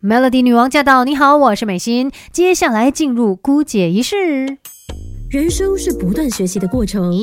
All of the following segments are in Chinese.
Melody 女王驾到！你好，我是美心。接下来进入姑姐仪式。人生是不断学习的过程，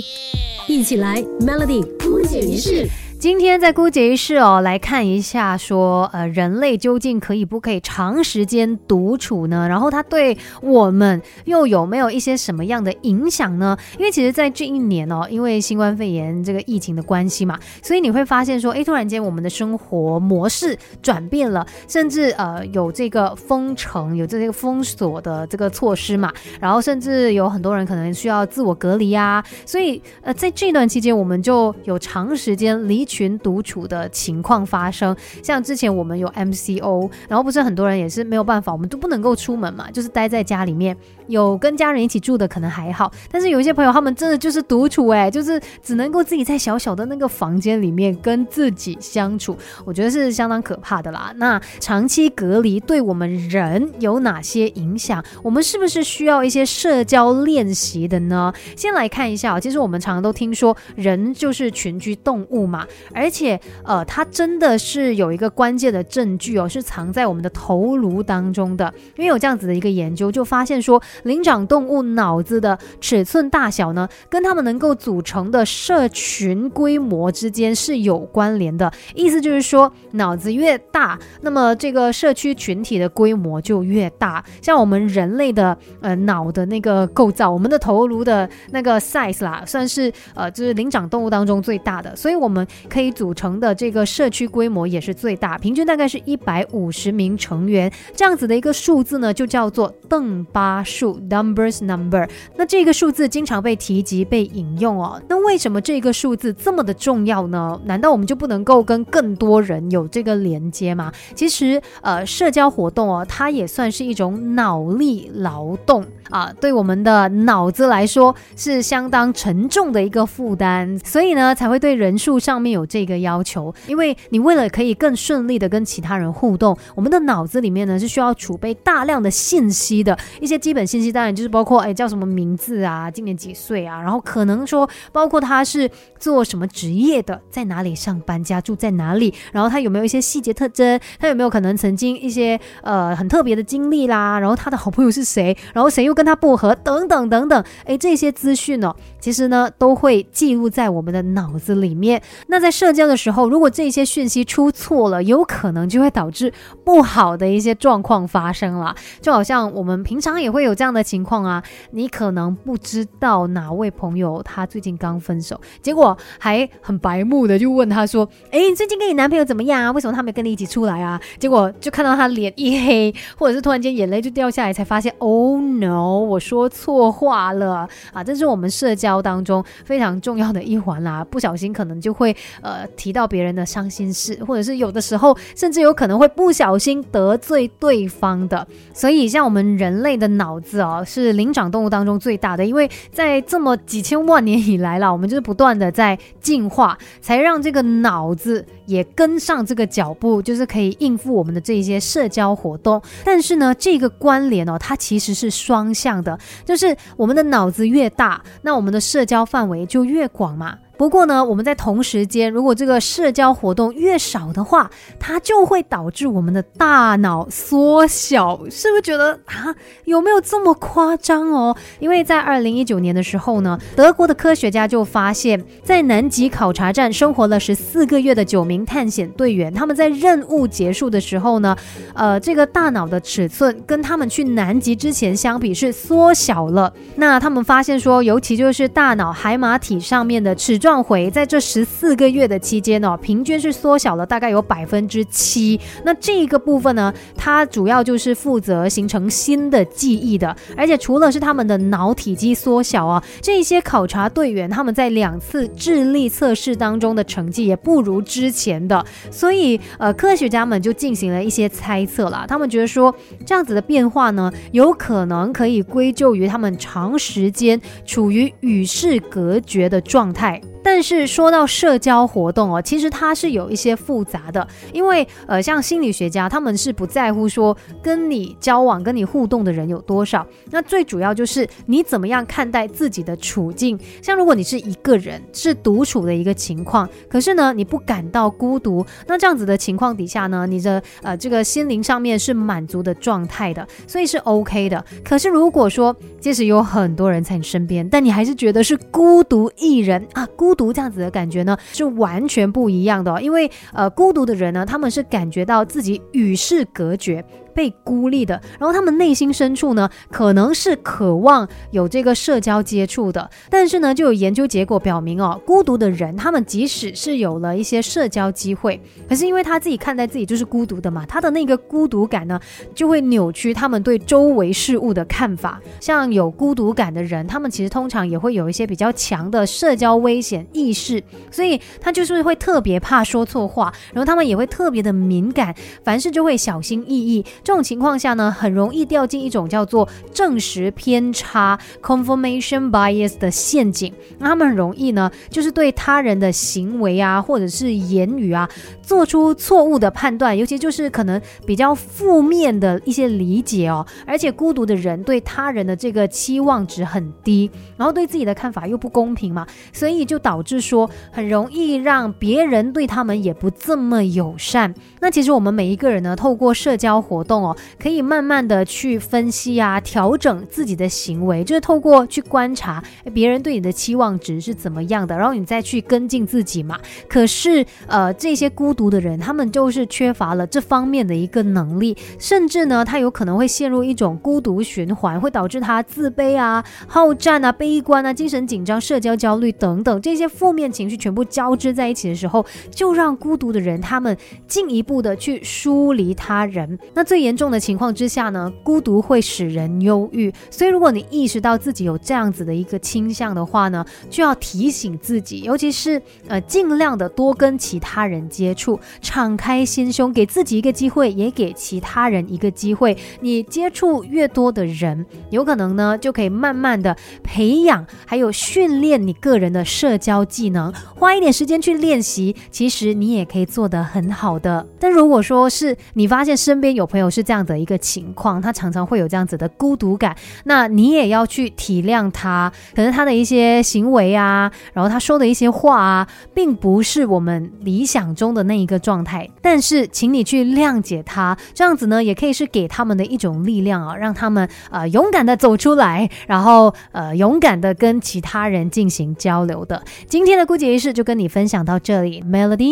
一起来 Melody 姑姐仪式。今天在姑姐一室哦，来看一下说，呃，人类究竟可以不可以长时间独处呢？然后它对我们又有没有一些什么样的影响呢？因为其实，在这一年哦，因为新冠肺炎这个疫情的关系嘛，所以你会发现说，哎，突然间我们的生活模式转变了，甚至呃有这个封城，有这个封锁的这个措施嘛，然后甚至有很多人可能需要自我隔离啊，所以呃在这段期间，我们就有长时间离。群独处的情况发生，像之前我们有 MCO，然后不是很多人也是没有办法，我们都不能够出门嘛，就是待在家里面。有跟家人一起住的可能还好，但是有一些朋友他们真的就是独处，哎，就是只能够自己在小小的那个房间里面跟自己相处，我觉得是相当可怕的啦。那长期隔离对我们人有哪些影响？我们是不是需要一些社交练习的呢？先来看一下，其实我们常常都听说人就是群居动物嘛。而且，呃，它真的是有一个关键的证据哦，是藏在我们的头颅当中的。因为有这样子的一个研究，就发现说，灵长动物脑子的尺寸大小呢，跟它们能够组成的社群规模之间是有关联的。意思就是说，脑子越大，那么这个社区群体的规模就越大。像我们人类的呃脑的那个构造，我们的头颅的那个 size 啦，算是呃就是灵长动物当中最大的，所以我们。可以组成的这个社区规模也是最大，平均大概是一百五十名成员，这样子的一个数字呢，就叫做邓巴数 （Numbers Number）。那这个数字经常被提及、被引用哦。那为什么这个数字这么的重要呢？难道我们就不能够跟更多人有这个连接吗？其实，呃，社交活动哦，它也算是一种脑力劳动啊，对我们的脑子来说是相当沉重的一个负担，所以呢，才会对人数上面有。这个要求，因为你为了可以更顺利的跟其他人互动，我们的脑子里面呢是需要储备大量的信息的。一些基本信息当然就是包括，哎，叫什么名字啊，今年几岁啊，然后可能说包括他是做什么职业的，在哪里上班，家住在哪里，然后他有没有一些细节特征，他有没有可能曾经一些呃很特别的经历啦，然后他的好朋友是谁，然后谁又跟他不合，等等等等，哎，这些资讯呢，其实呢都会记录在我们的脑子里面。那在社交的时候，如果这些讯息出错了，有可能就会导致不好的一些状况发生了。就好像我们平常也会有这样的情况啊，你可能不知道哪位朋友他最近刚分手，结果还很白目的就问他说：“哎，最近跟你男朋友怎么样啊？为什么他没跟你一起出来啊？”结果就看到他脸一黑，或者是突然间眼泪就掉下来，才发现：“Oh no，我说错话了啊！”这是我们社交当中非常重要的一环啦，不小心可能就会。呃，提到别人的伤心事，或者是有的时候，甚至有可能会不小心得罪对方的。所以，像我们人类的脑子哦，是灵长动物当中最大的，因为在这么几千万年以来了，我们就是不断的在进化，才让这个脑子也跟上这个脚步，就是可以应付我们的这些社交活动。但是呢，这个关联哦，它其实是双向的，就是我们的脑子越大，那我们的社交范围就越广嘛。不过呢，我们在同时间，如果这个社交活动越少的话，它就会导致我们的大脑缩小，是不是觉得啊，有没有这么夸张哦？因为在二零一九年的时候呢，德国的科学家就发现，在南极考察站生活了十四个月的九名探险队员，他们在任务结束的时候呢，呃，这个大脑的尺寸跟他们去南极之前相比是缩小了。那他们发现说，尤其就是大脑海马体上面的尺寸。撞回在这十四个月的期间呢，平均是缩小了大概有百分之七。那这个部分呢，它主要就是负责形成新的记忆的。而且除了是他们的脑体积缩小啊，这些考察队员他们在两次智力测试当中的成绩也不如之前的。所以呃，科学家们就进行了一些猜测啦。他们觉得说这样子的变化呢，有可能可以归咎于他们长时间处于与世隔绝的状态。但是说到社交活动哦，其实它是有一些复杂的，因为呃，像心理学家他们是不在乎说跟你交往、跟你互动的人有多少，那最主要就是你怎么样看待自己的处境。像如果你是一个人，是独处的一个情况，可是呢，你不感到孤独，那这样子的情况底下呢，你的呃这个心灵上面是满足的状态的，所以是 OK 的。可是如果说即使有很多人在你身边，但你还是觉得是孤独一人啊，孤独这样子的感觉呢，是完全不一样的。因为呃，孤独的人呢，他们是感觉到自己与世隔绝。被孤立的，然后他们内心深处呢，可能是渴望有这个社交接触的，但是呢，就有研究结果表明哦，孤独的人，他们即使是有了一些社交机会，可是因为他自己看待自己就是孤独的嘛，他的那个孤独感呢，就会扭曲他们对周围事物的看法。像有孤独感的人，他们其实通常也会有一些比较强的社交危险意识，所以他就是会特别怕说错话，然后他们也会特别的敏感，凡事就会小心翼翼。这种情况下呢，很容易掉进一种叫做证实偏差 （confirmation bias） 的陷阱。那他们很容易呢，就是对他人的行为啊，或者是言语啊，做出错误的判断，尤其就是可能比较负面的一些理解哦。而且孤独的人对他人的这个期望值很低，然后对自己的看法又不公平嘛，所以就导致说很容易让别人对他们也不这么友善。那其实我们每一个人呢，透过社交活动。哦，可以慢慢的去分析啊，调整自己的行为，就是透过去观察别人对你的期望值是怎么样的，然后你再去跟进自己嘛。可是，呃，这些孤独的人，他们就是缺乏了这方面的一个能力，甚至呢，他有可能会陷入一种孤独循环，会导致他自卑啊、好战啊、悲观啊、精神紧张、社交焦虑等等这些负面情绪全部交织在一起的时候，就让孤独的人他们进一步的去疏离他人。那最严重的情况之下呢，孤独会使人忧郁。所以，如果你意识到自己有这样子的一个倾向的话呢，就要提醒自己，尤其是呃，尽量的多跟其他人接触，敞开心胸，给自己一个机会，也给其他人一个机会。你接触越多的人，有可能呢，就可以慢慢的培养，还有训练你个人的社交技能。花一点时间去练习，其实你也可以做得很好的。但如果说是你发现身边有朋友，是这样的一个情况，他常常会有这样子的孤独感。那你也要去体谅他，可能他的一些行为啊，然后他说的一些话啊，并不是我们理想中的那一个状态。但是，请你去谅解他，这样子呢，也可以是给他们的一种力量啊，让他们呃勇敢的走出来，然后呃勇敢的跟其他人进行交流的。今天的孤姐仪式就跟你分享到这里，Melody。